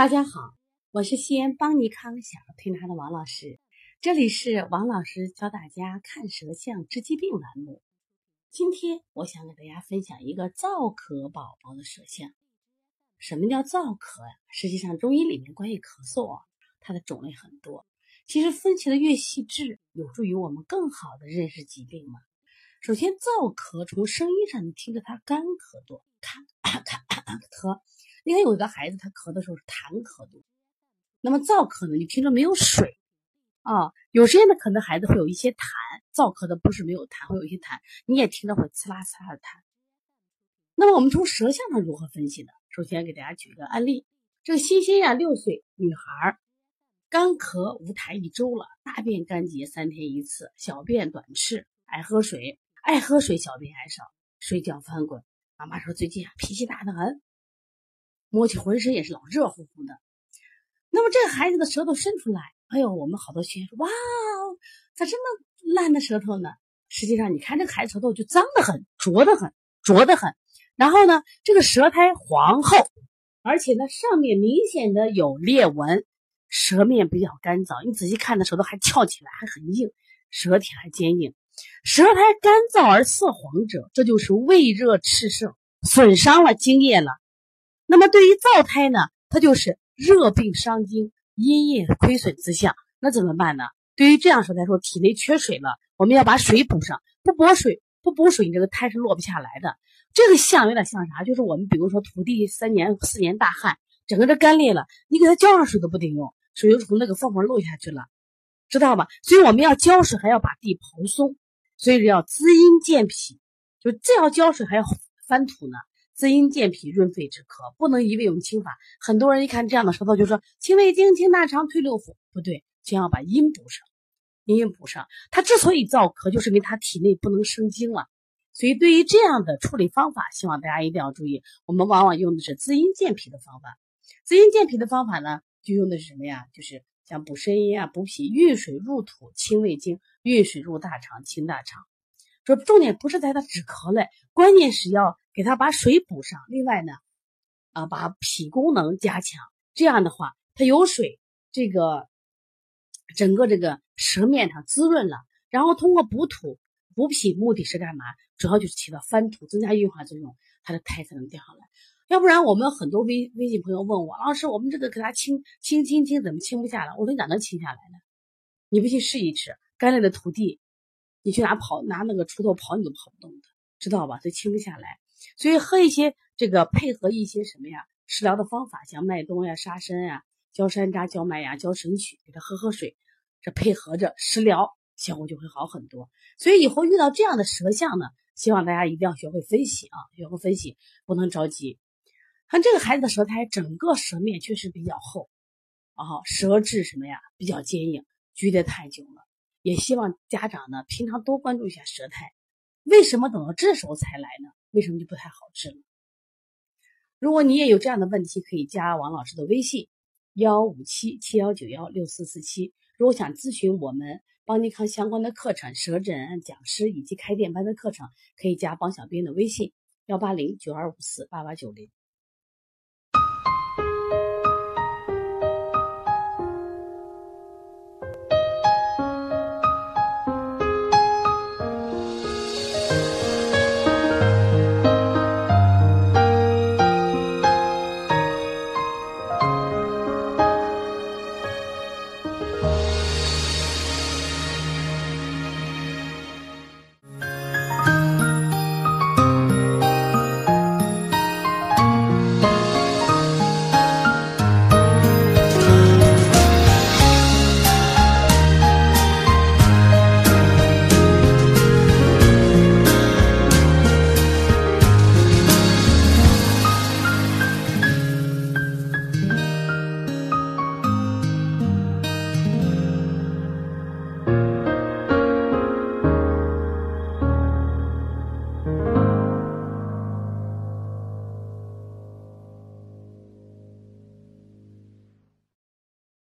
大家好，我是西安邦尼康小儿推拿的王老师，这里是王老师教大家看舌象治疾病栏目。今天我想给大家分享一个燥咳宝宝的舌象。什么叫燥咳呀？实际上中医里面关于咳嗽啊，它的种类很多。其实分析的越细致，有助于我们更好的认识疾病嘛。首先，燥咳从声音上你听着它干咳多，咳咳咳。你看，有的孩子他咳的时候是痰咳多，那么燥咳呢？你听着没有水啊？有时间呢，可能孩子会有一些痰，燥咳的不是没有痰，会有一些痰，你也听着会呲啦呲啦的痰。那么我们从舌象上如何分析呢？首先给大家举一个案例：这个欣欣呀，六岁女孩，干咳无痰一周了，大便干结三天一次，小便短赤，爱喝水，爱喝水，小便还少，睡觉翻滚。妈妈说最近啊，脾气大得很。摸起浑身也是老热乎乎的，那么这个孩子的舌头伸出来，哎呦，我们好多学员说，哇，咋这么烂的舌头呢？实际上，你看这个孩子舌头就脏得很，浊得很，浊得很。然后呢，这个舌苔黄厚，而且呢，上面明显的有裂纹，舌面比较干燥。你仔细看，的舌头还翘起来，还很硬，舌体还坚硬。舌苔干燥而色黄者，这就是胃热炽盛，损伤了津液了。那么对于燥胎呢，它就是热病伤津，阴液亏损之象。那怎么办呢？对于这样说来说，体内缺水了，我们要把水补上。不补水，不补水，你这个胎是落不下来的。这个象有点像啥？就是我们比如说土地三年四年大旱，整个这干裂了，你给它浇上水都不顶用，水就从那个缝缝漏下去了，知道吧？所以我们要浇水，还要把地刨松，所以要滋阴健脾。就这要浇水，还要翻土呢。滋阴健脾、润肺止咳，不能一味用清法。很多人一看这样的舌头，就说清胃经、清大肠、退六腑，不对，先要把阴补上，阴补上。他之所以燥咳，就是因为他体内不能生精了。所以对于这样的处理方法，希望大家一定要注意。我们往往用的是滋阴健脾的方法。滋阴健脾的方法呢，就用的是什么呀？就是像补肾阴啊、补脾、运水入土、清胃经、运水入大肠、清大肠。说重点不是在他止咳嘞，关键是要。给他把水补上，另外呢，啊，把脾功能加强。这样的话，他有水，这个整个这个舌面上滋润了。然后通过补土补脾，目的是干嘛？主要就是起到翻土、增加运化作用，他的苔才能掉下来。要不然，我们很多微微信朋友问我，老师，我们这个给他清清清清，怎么清不下来？我说你咋能清下来呢？你不信试一试，干裂的土地，你去拿跑拿那个锄头刨，你都刨不动的，知道吧？这清不下来。所以喝一些这个配合一些什么呀食疗的方法，像麦冬呀、沙参呀、焦山楂、焦麦芽、焦神曲，给他喝喝水，这配合着食疗，效果就会好很多。所以以后遇到这样的舌象呢，希望大家一定要学会分析啊，学会分析，不能着急。看这个孩子的舌苔，整个舌面确实比较厚，啊，舌质什么呀比较坚硬，拘得太久了。也希望家长呢平常多关注一下舌苔。为什么等到这时候才来呢？为什么就不太好治了？如果你也有这样的问题，可以加王老师的微信：幺五七七幺九幺六四四七。如果想咨询我们邦尼康相关的课程、舌诊讲师以及开店班的课程，可以加帮小编的微信：幺八零九二五四八八九零。